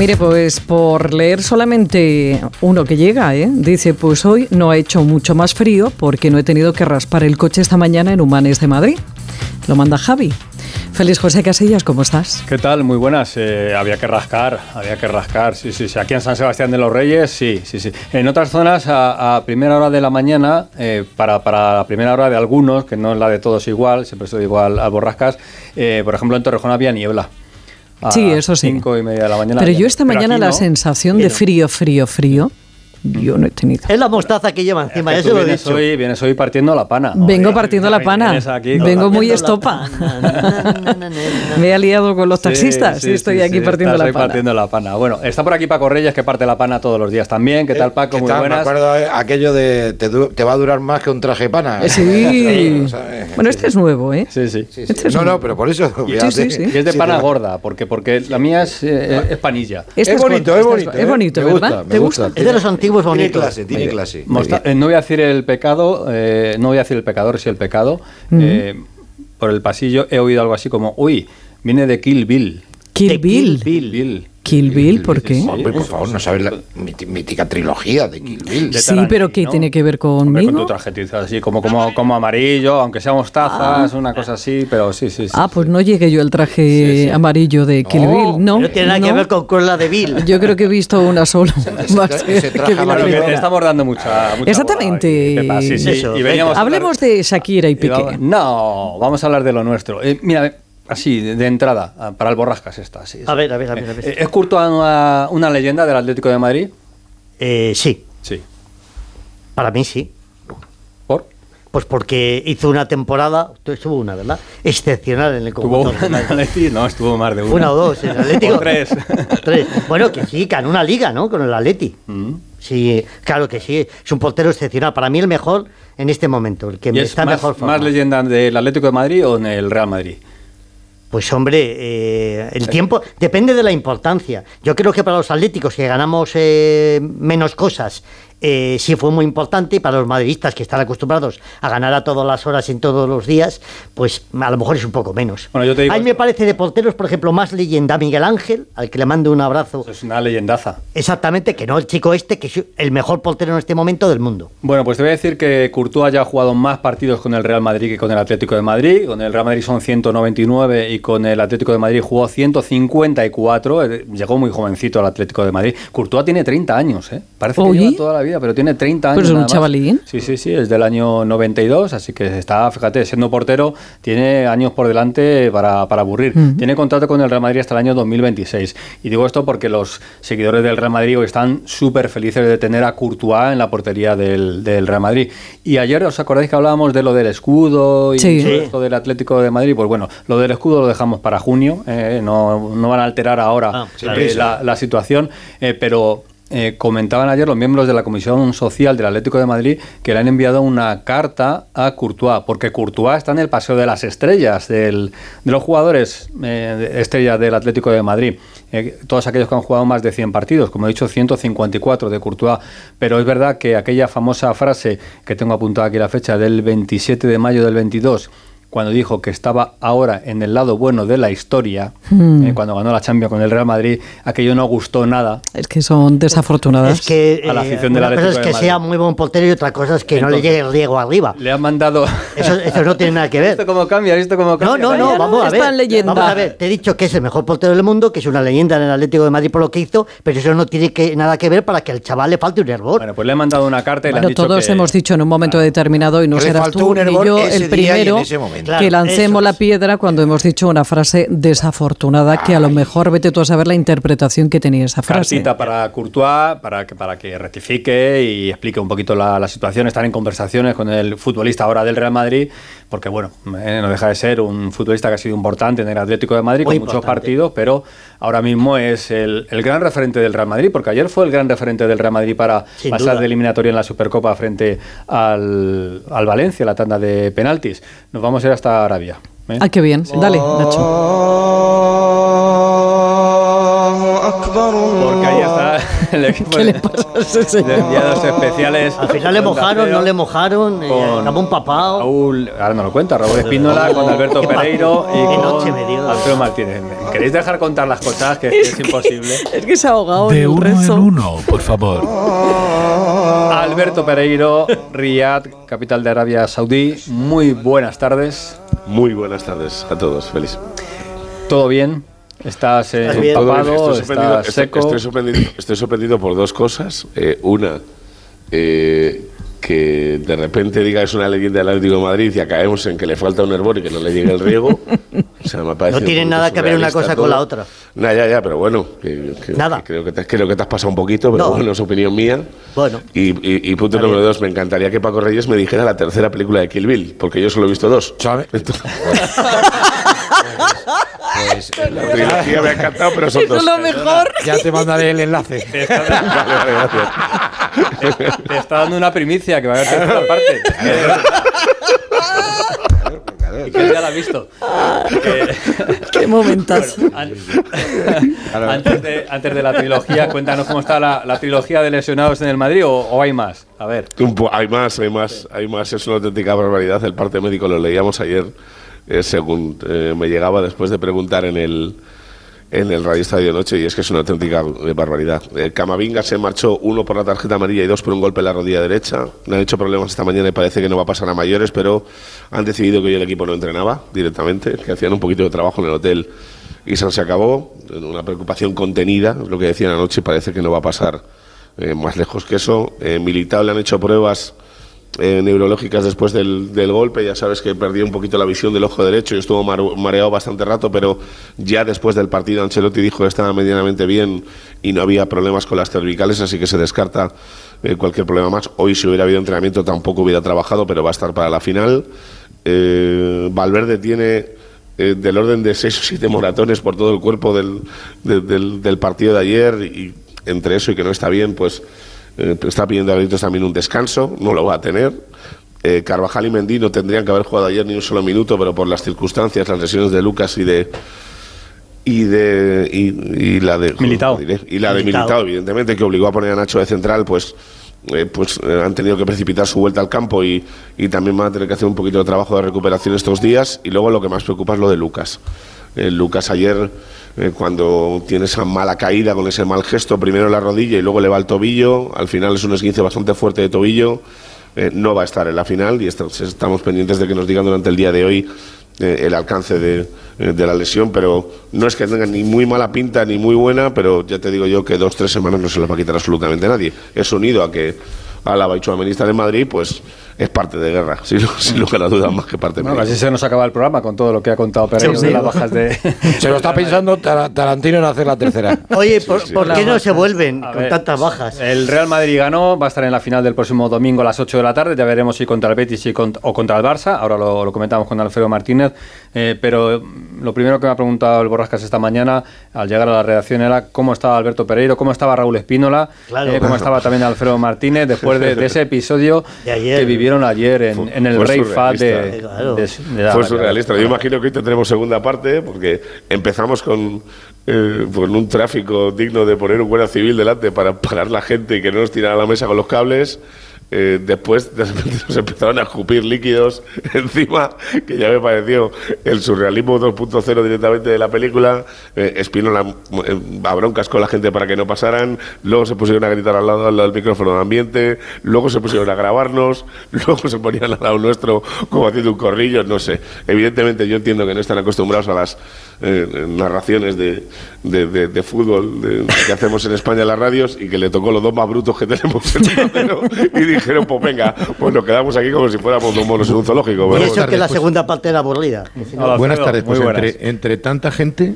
Mire, pues por leer solamente uno que llega, ¿eh? dice, pues hoy no ha hecho mucho más frío porque no he tenido que raspar el coche esta mañana en Humanes de Madrid. Lo manda Javi. Feliz José Casillas, ¿cómo estás? ¿Qué tal? Muy buenas. Eh, había que rascar, había que rascar. Sí, sí, sí. Aquí en San Sebastián de los Reyes, sí, sí, sí. En otras zonas, a, primera hora de la mañana, eh, para, para, la primera hora de algunos, que no es la de todos igual, siempre estoy igual al borrascas, eh, por ejemplo, en Torrejón había niebla. Sí, eso sí. Cinco y media de la mañana. Pero yo esta mañana la sensación de frío, frío, frío yo no he tenido. Es la mostaza que lleva encima, eso lo he dicho. Hoy, vienes hoy partiendo la pana. Vengo partiendo la pana. Vengo muy estopa. Me he aliado con los taxistas y estoy aquí partiendo la pana. partiendo la pana. Bueno, está por aquí Paco Reyes que parte la pana todos los días también. ¿Qué tal, Paco? muy buenas. Me acuerdo aquello de te, va a durar más que un traje de pana. Sí. bueno, este es nuevo, ¿eh? Sí, sí. Este no, no, pero por eso. Y, es de pana gorda, porque, porque la mía es, es panilla. es bonito, es bonito. Es bonito, ¿verdad? ¿Te gusta? Es de los antiguos tiene clase, tiene clase. Eh, no voy a decir el pecado, eh, no voy a decir el pecador, si el pecado. Eh, por el pasillo he oído algo así como, uy, viene de Kill Bill. Kill Bill. Kill Bill. Kill Bill, ¿por qué? Hombre, por favor, no sabes la mítica trilogía de Kill Bill. sí, pero ¿qué tiene que ver conmigo? con tu trajetito así, como, como, como amarillo, aunque seamos tazas, ah. una cosa así, pero sí, sí, sí. Ah, pues no llegué yo al traje amarillo de Kill Bill, ¿no? No tiene nada que ver con Cruella de Bill. Yo creo que he visto una sola. estamos dando mucha, Exactamente. sí, sí. Hablemos de Shakira y Piqué. No, vamos a hablar de lo nuestro. Eh, mira, Así, de, entrada, ah, para el Borrascas esta. Sí, a, ver, a ver, a ver, eh, ¿Es Courtois una, una, leyenda del Atlético de Madrid? Eh, sí. Sí. Para mí sí. ¿Por? Pues porque hizo una temporada, estuvo una, ¿verdad? Excepcional en el conjunto. ¿Tuvo una en No, estuvo más de una. Una o dos en el Atlético. o tres. tres. Bueno, que sí, ganó una liga, ¿no? Con el Atleti. Mm. Sí, claro que sí. Es un portero excepcional. Para mí el mejor en este momento, el que está más, mejor ¿Más leyenda del Atlético de Madrid o en el Real Madrid? Pues hombre, eh, el tiempo depende de la importancia. Yo creo que para los atléticos que ganamos eh, menos cosas eh, sí fue muy importante para los madridistas que están acostumbrados a ganar a todas las horas en todos los días, pues a lo mejor es un poco menos. Bueno, yo te digo, a mí me parece de porteros, por ejemplo, más leyenda Miguel Ángel, al que le mando un abrazo. Es una leyendaza. Exactamente, que no el chico este, que es el mejor portero en este momento del mundo. Bueno, pues te voy a decir que Courtois ya ha jugado más partidos con el Real Madrid que con el Atlético de Madrid. Con el Real Madrid son 199 y con el Atlético de Madrid jugó 154. Eh, llegó muy jovencito al Atlético de Madrid. Courtois tiene 30 años, ¿eh? Parece que lleva toda la vida, pero tiene 30 años. Pues es un chavalín. Sí, sí, sí, es del año 92, así que está, fíjate, siendo portero, tiene años por delante para, aburrir. Tiene contrato con el Real Madrid hasta el año 2026. Y digo esto porque los seguidores del Real Madrid están súper felices de tener a Courtois en la portería del, Real Madrid. Y ayer, ¿os acordáis que hablábamos de lo del escudo y esto del Atlético de Madrid? Pues bueno, lo del escudo lo dejamos para junio, eh, no, no, van a alterar ahora ah, eh, la, situación, eh, pero eh, comentaban ayer los miembros de la Comisión Social del Atlético de Madrid que le han enviado una carta a Courtois, porque Courtois está en el Paseo de las Estrellas de los jugadores eh, estrellas del Atlético de Madrid. Eh, todos aquellos que han jugado más de 100 partidos, como he dicho, 154 de Courtois. Pero es verdad que aquella famosa frase que tengo apuntada aquí la fecha del 27 de mayo del 22 cuando dijo que estaba ahora en el lado bueno de la historia, hmm. eh, cuando ganó la Champions con el Real Madrid, aquello no gustó nada. Es que son desafortunadas. Es que a la eh, afición de la Una cosa es que sea muy buen portero y otra cosa es que no le llegue el riego arriba. Le han mandado... Eso, no tiene nada que ver. ¿Visto cómo cambia? ¿Visto cómo cambia? No, no, no, vamos a ver. Leyenda. Vamos a ver, te he dicho que es el mejor portero del mundo, que es una leyenda en el Atlético de Madrid por lo que hizo, pero eso no tiene que, nada que ver para que al chaval le falte un error. Bueno, pues le han mandado una carta y le han dicho todos hemos dicho en un momento determinado, y no serás tú ni yo el primero, que lancemos la piedra cuando hemos dicho una frase desafortunada que a lo mejor vete tú a saber la interpretación que tenía esa frase. Cartita para Courtois, para que, para que rectifique y explique un poquito la, situación. Están en conversaciones con el futbolista ahora del Real Madrid, porque bueno, eh, no deja de ser un futbolista que ha sido importante en el Atlético de Madrid, con muchos partidos, pero ahora mismo es el, gran referente del Real Madrid, porque ayer fue el gran referente del Real Madrid para pasar de eliminatoria en la Supercopa frente al, al Valencia, la tanda de penaltis. Nos vamos a ir hasta Arabia. ¿Eh? Ah, qué bien. Dale, Nacho. Porque ahí está el equipo ¿Qué le de- pasa a ese de señor? enviados especiales. Al final le mojaron, no le mojaron, eh, con acabó empapado. Raúl, ahora no lo cuenta, Raúl Espíndola, con Alberto Pereiro y con noche me dio. Alfredo Martínez. ¿Queréis dejar contar las cosas? Que es, que es imposible. Es que se ha ahogado en De el uno rezo. en uno, por favor. Alberto Pereiro, Riyadh, capital de Arabia Saudí. Muy buenas tardes. Muy buenas tardes a todos, feliz. ¿Todo bien? ¿Estás eh, ¿Estás? Todo empapado? estoy sorprendido, ¿Estás estoy- seco? estoy sorprendido, estoy sorprendido por dos cosas. Eh, una, eh, que de repente diga es una leyenda del Atlético de Madrid y acabemos en que le falta un hervor y que no le llegue el riego. O sea, me No tiene nada que ver una cosa con la otra. Nah, ya, ya, pero bueno, que- que- Nada. que creo, que te, creo que te has pasado un poquito, pero No. bueno, es opinión mía. Bueno. Y, y- y punto número dos, me encantaría que Paco Reyes me dijera la tercera película de Kill Bill, porque yo solo he visto dos. ¿Sabe? Pues, eh, la trilogía me ha encantado, pero son Eso dos. es lo mejor. ya te mandaré el enlace. Vale, vale, gracias. Te está dando una primicia que va a haber tercera parte. Y que ya la ha visto. Eh, Qué momentazo. an- antes, de, antes de la trilogía, cuéntanos cómo está la, la trilogía de lesionados en el Madrid o, o hay más. A ver. Hay más, hay más, hay más. Es una auténtica barbaridad. El parte médico lo leíamos ayer, eh, según eh, me llegaba después de preguntar en el en el Radio Estadio Noche y es que es una auténtica eh, barbaridad. Camavinga se marchó uno por la tarjeta amarilla y dos por un golpe en la rodilla derecha. Le han hecho problemas esta mañana y parece que no va a pasar a mayores, pero han decidido que hoy el equipo no entrenaba directamente, que hacían un poquito de trabajo en el hotel y se acabó. Una preocupación contenida, lo que decían anoche, parece que no va a pasar más lejos que eso. Eh, le han hecho pruebas eh, neurológicas después del, del golpe. Ya sabes que perdió un poquito la visión del ojo derecho y estuvo mareado bastante rato, pero ya después del partido Ancelotti dijo que estaba medianamente bien y no había problemas con las cervicales, así que se descarta eh, cualquier problema más. Hoy si hubiera habido entrenamiento tampoco hubiera trabajado, pero va a estar para la final. Eh, Valverde tiene del orden de seis o siete moratones por todo el cuerpo del, de- del, del partido de ayer y entre eso y que no está bien, pues eh, está pidiendo a gritos también un descanso, no lo va a tener. Eh, Carvajal y Mendy no tendrían que haber jugado ayer ni un solo minuto, pero por las circunstancias, las lesiones de Lucas y de y de y, y la de Militao. diré, y la de Militao. Militao, evidentemente que obligó a poner a Nacho de central, pues eh, pues eh, han tenido que precipitar su vuelta al campo y, y también van a tener que hacer un poquito de trabajo de recuperación estos días. Y luego lo que más preocupa es lo de Lucas. Eh, Lucas ayer, eh, cuando tiene esa mala caída con ese mal gesto, primero en la rodilla y luego le va al tobillo, al final es un esguince bastante fuerte de tobillo, eh, no va a estar en la final y est- estamos pendientes de que nos digan durante el día de hoy el alcance de, la lesión, pero no es que tenga ni muy mala pinta ni muy buena, pero ya te digo yo que dos, tres semanas no se las va a quitar absolutamente nadie. Es unido a que a la Baichuamenista de Madrid, pues es parte de guerra, sin, sin lugar a dudas, más que parte Bueno, de casi se nos acaba el programa con todo lo que ha contado Pereiro Sí, de las bajas de. Se lo está pensando Tar- Tarantino en hacer la tercera. Oye, ¿por, sí. por qué no se vuelven A con ver, tantas bajas? El Real Madrid ganó, va a estar en la final del próximo domingo a las 8 de la tarde. Ya veremos si contra el Betis y cont- o contra el Barça. Ahora lo, lo comentamos con Alfredo Martínez. Eh, pero lo primero que me ha preguntado el Borrascas esta mañana al llegar a la redacción era cómo estaba Alberto Pereiro, cómo estaba Raúl Espínola, Claro. eh, cómo estaba también Alfredo Martínez después de, de ese episodio De ayer. que ayer en, Fue- en el Rey Fat de, surrealista. Claro. de- de la- Fue surrealista. Yo imagino que hoy tendremos segunda parte, porque empezamos con, eh, con un tráfico digno de poner un guardia civil delante para parar la gente y que no nos tirara a la mesa con los cables. Eh, después de repente nos empezaron a escupir líquidos encima, que ya me pareció el surrealismo 2.0 directamente de la película. Eh, Espínola eh, a broncas con la gente para que no pasaran. Luego se pusieron a gritar al lado, al lado del micrófono de ambiente. Luego se pusieron a grabarnos. Luego se ponían al lado nuestro como haciendo un corrillo. No sé. Evidentemente yo entiendo que no están acostumbrados a las eh, narraciones de, de- de- de fútbol que hacemos en España en las radios y que le tocó los dos más brutos que tenemos en el y dijeron, pues venga, pues nos quedamos aquí como si fuéramos dos monos en un zoológico. Y Bueno, eso que tardes, la pues. segunda parte era aburrida. Hola, Buenas tardes. muy Pues buenas. entre, entre tanta gente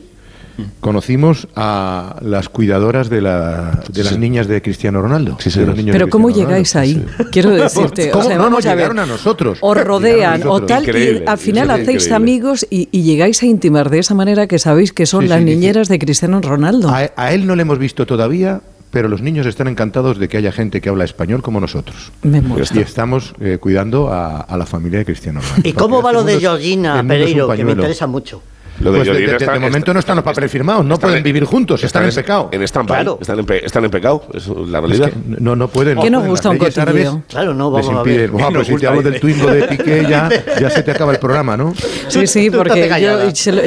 conocimos a las cuidadoras de, la, de las niñas de Cristiano Ronaldo. Sí, de señor. los niños Pero de ¿cómo Cristiano llegáis Ronaldo. ahí? Quiero decirte. ¿Cómo? o sea, No, no, vamos a ver. llegaron a nosotros. Os rodean o tal, y Increíble, al final es hacéis increíble. amigos y, y llegáis a intimar de esa manera que sabéis que son Sí, las sí, dice- niñeras de Cristiano Ronaldo. A, a él no le hemos visto todavía, pero los niños están encantados de que haya gente que habla español como nosotros. Me. Y estamos eh, cuidando a, a la familia de Cristiano Ronaldo. ¿Y cómo va lo de este es- Georgina Pereiro? Que me interesa mucho. Lo de Pues de, de- de está- momento está- no están los papeles firmados, no pueden vivir juntos, están, en pecado. En stand Claro. están, en pe- están en pecado, es la Es realidad. que no, no pueden. ¿Qué no nos gusta un cotilleo? Claro, no, vamos a ver. Bueno, pues si te hablo del Twingo de Piqué ya, ya se te acaba el programa, ¿no? Sí, sí, porque yo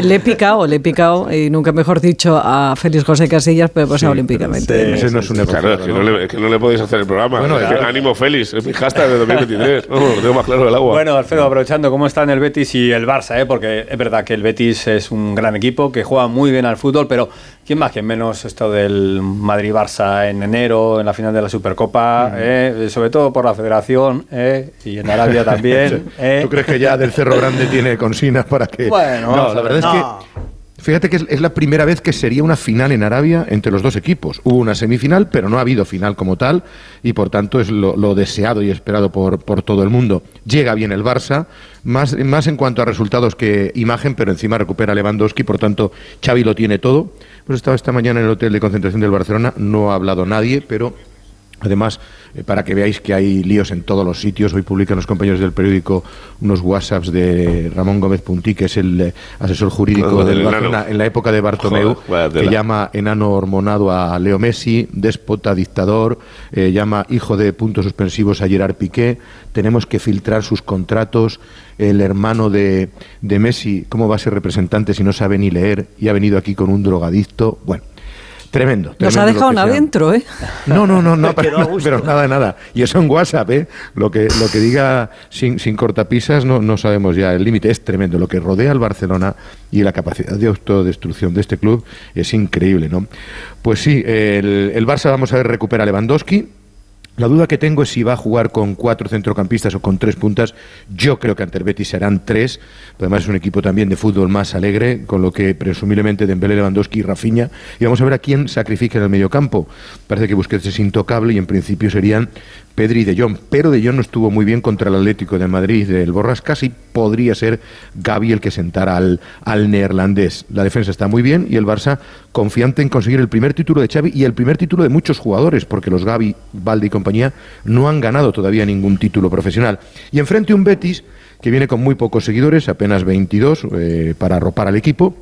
le he picado, le he picado, y nunca mejor dicho, a Félix José Casillas, pero pues olímpicamente. Ese no es un Claro, es que no, le, es que no le podéis hacer el programa. Bueno, Es que claro. ánimo Félix, es mi hashtag de 2023. Vamos, lo tengo más claro el agua. Bueno, Alfredo, aprovechando cómo están el Betis y el Barça, ¿eh? porque es verdad que el Betis es un gran equipo que juega muy bien al fútbol, pero ¿quién más, quién menos esto del Madrid-Barça en enero, en la final de la Supercopa, eh? sobre todo por la federación eh? y en Arabia también. eh. ¿Tú crees que ya del Cerro Grande tiene consignas para que.? Bueno, no, la ver. verdad es que. Fíjate que es, la primera vez que sería una final en Arabia entre los dos equipos. Hubo una semifinal, pero no ha habido final como tal, y por tanto es lo, lo deseado y esperado por, por todo el mundo. Llega bien el Barça, más, más en cuanto a resultados que imagen, pero encima recupera Lewandowski, por tanto Xavi lo tiene todo. Pues estaba esta mañana en el hotel de concentración del Barcelona, no ha hablado nadie, pero Además, eh, para que veáis que hay líos en todos los sitios, hoy publican los compañeros del periódico unos WhatsApps de Ramón Gómez Puntí, que es el eh, asesor jurídico del Barcelona enano. en la época de Bartomeu, Joder, que llama enano hormonado a Leo Messi, déspota, dictador, eh, llama hijo de puntos suspensivos a Gerard Piqué, tenemos que filtrar sus contratos, el hermano de, de Messi, ¿cómo va a ser representante si no sabe ni leer y ha venido aquí con un drogadicto? Bueno. Tremendo. Nos ha dejado ha- adentro, ¿eh? no, no, no, no, pero nada, nada. Y eso en WhatsApp, ¿eh? Lo que, lo que diga sin, sin cortapisas no, no sabemos ya. El límite es tremendo. Lo que rodea al Barcelona y la capacidad de autodestrucción de este club es increíble, ¿no? Pues sí, el, el Barça, vamos a ver, recupera a Lewandowski. La duda que tengo es si va a jugar con cuatro centrocampistas o con tres puntas. Yo creo que ante el Betis serán tres. Además es un equipo también de fútbol más alegre, con lo que presumiblemente Dembélé, Lewandowski y Rafinha. Y vamos a ver a quién sacrifica en el mediocampo. Parece que Busquets es intocable y en principio serían Pedri y De Jong. Pero De Jong no estuvo muy bien contra el Atlético de Madrid del Borrascas y podría ser Gaby el que sentara al, al neerlandés. La defensa está muy bien y el Barça confiante en conseguir el primer título de Xavi y el primer título de muchos jugadores, porque los Gaby, Valde y compañía no han ganado todavía ningún título profesional. Y enfrente un Betis que viene con muy pocos seguidores, apenas 22, eh, para arropar al equipo.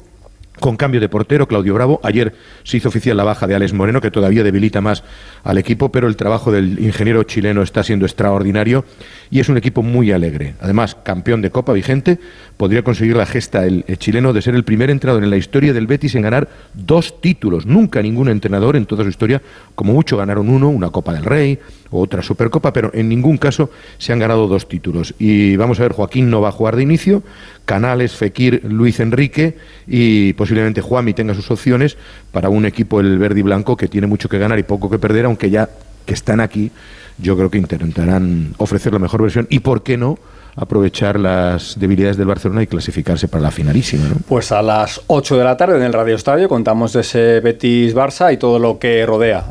Con cambio de portero, Claudio Bravo. Ayer se hizo oficial la baja de Alex Moreno, que todavía debilita más al equipo, pero el trabajo del ingeniero chileno está siendo extraordinario y es un equipo muy alegre. Además, campeón de Copa vigente, podría conseguir la gesta el, el chileno de ser el primer entrenador en la historia del Betis en ganar dos títulos. Nunca ningún entrenador en toda su historia, como mucho ganaron uno, una Copa del Rey otra Supercopa, pero en ningún caso se han ganado dos títulos. Y vamos a ver, Joaquín no va a jugar de inicio, Canales, Fekir, Luis Enrique y posiblemente Juanmi tenga sus opciones para un equipo el verde y blanco que tiene mucho que ganar y poco que perder, aunque ya que están aquí, yo creo que intentarán ofrecer la mejor versión y, ¿por qué no?, aprovechar las debilidades del Barcelona y clasificarse para la finalísima. ¿no? Pues a las 8 de la tarde en el Radio Estadio contamos de ese Betis-Barça y todo lo que rodea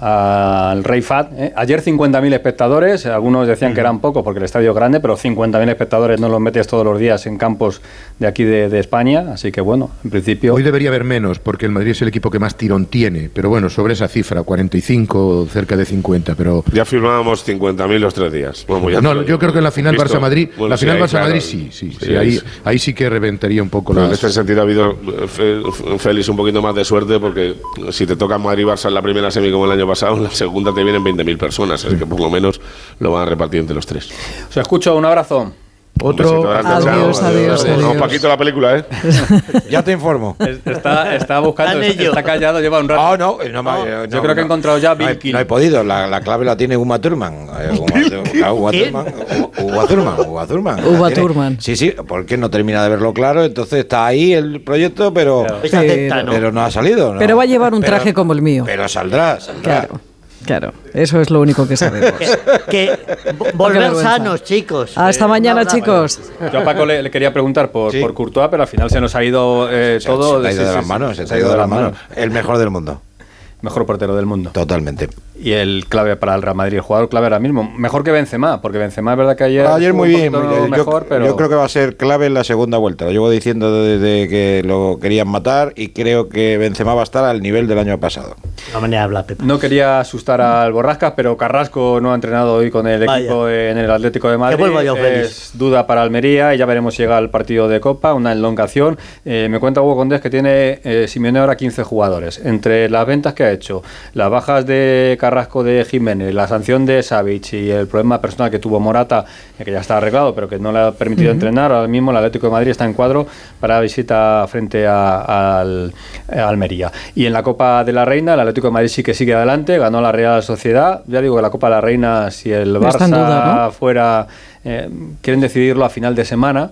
al Rey Fat. ¿eh? Ayer 50.000 espectadores, algunos decían que eran pocos porque el estadio es grande, pero 50.000 espectadores no los metes todos los días en campos de aquí de, de España, así que bueno, en principio... Hoy debería haber menos, porque el Madrid es el equipo que más tirón tiene, pero bueno, sobre esa cifra, 45, cerca de 50, pero... Ya firmábamos 50.000 los tres días. Ya No, yo creo que en la final. Barça-Madrid, Bueno, la final ahí, Barça-Madrid claro. sí, sí, sí, Sí, ahí, sí. ahí sí que reventaría un poco Pero en este sentido ha habido, eh, Félix, un poquito más de suerte porque si te toca Madrid-Barça en la primera semi como el año pasado, en la segunda te vienen 20.000 personas, así que por lo menos lo van a repartir entre los tres. Os escucho, un abrazo. Otro... Adiós, adiós, Vamos, adiós. Paquito, la película, ¿eh? Ya te informo. Es- Está, está buscando, está callado, lleva un rato. Ah, no, eh, no, yo no, creo que he no. encontrado ya No Bill Kill. no he podido, la, la clave la tiene Uma Thurman. Eh, Uma. Thurman. Uma Thurman. Uma Thurman. Uma. Sí, sí, porque no termina de verlo claro, entonces está ahí el proyecto, pero, Pero- ¿no? pero no ha salido. ¿no? Pero va a llevar un traje como el mío. Pero saldrá, saldrá. Claro, claro. Eso es lo único que sabemos. Que vo- volver sanos, chicos. Hasta Eh, mañana, chicos. Yo a Paco le, le quería preguntar por, Sí. por Courtois, pero al final se nos ha ido eh, Se- todo. se ha ido de las manos, se te ha ido de las manos. El mejor del mundo, Mejor portero del mundo. totalmente. Y el clave para el Real Madrid, el jugador clave ahora mismo. Mejor que Benzema, porque Benzema es verdad que ayer. Ayer muy bien. Yo- mejor, pero. yo creo que va a ser clave en la segunda vuelta. Lo llevo diciendo desde que lo querían matar y creo que Benzema va a estar al nivel del año pasado. La manera de hablar, Pepe. No quería asustar al Borrascas, pero Carrasco no ha entrenado hoy con el Vaya. equipo en el Atlético de Madrid. vuelva yo feliz. es duda para Almería y ya veremos si llega al partido de Copa, una enlongación. Eh, me cuenta Hugo Condés que tiene eh, Simeone ahora 15 jugadores. Entre las ventas que ha hecho, las bajas de Carrasco de Jiménez, la sanción de Savic y el problema personal que tuvo Morata, que ya está arreglado, pero que no le ha permitido entrenar, ahora mismo el Atlético de Madrid está en cuadro para la visita frente a, al- a Almería. Y en la Copa de la Reina, el Atlético de Madrid sí que sigue adelante, ganó la Real Sociedad. Ya digo que la Copa de la Reina, si el Barça duda, ¿no? fuera, eh, quieren decidirlo a final de semana.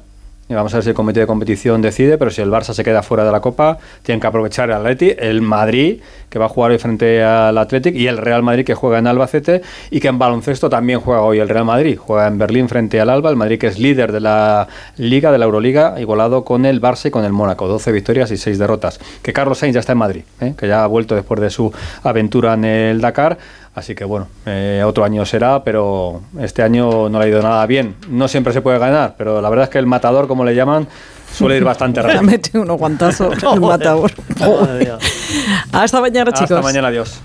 Y vamos a ver si el comité de competición decide, pero si el Barça se queda fuera de la Copa, tienen que aprovechar el Atleti, el Madrid, que va a jugar hoy frente al Athletic, y el Real Madrid, que juega en Albacete, y que en baloncesto también juega hoy el Real Madrid. Juega en Berlín frente al Alba, el Madrid que es líder de la Liga, de la Euroliga, igualado con el Barça y con el Mónaco. 12 victorias y 6 derrotas. Que Carlos Sainz ya está en Madrid, ¿eh? que ya ha vuelto después de su aventura en el Dakar. Así que bueno, eh, otro año será, pero este año no le ha ido nada bien. No siempre se puede ganar, pero la verdad es que el matador, como le llaman, suele ir bastante rápido. mete unos guantazos el matador. Hasta mañana, chicos. Hasta mañana, adiós.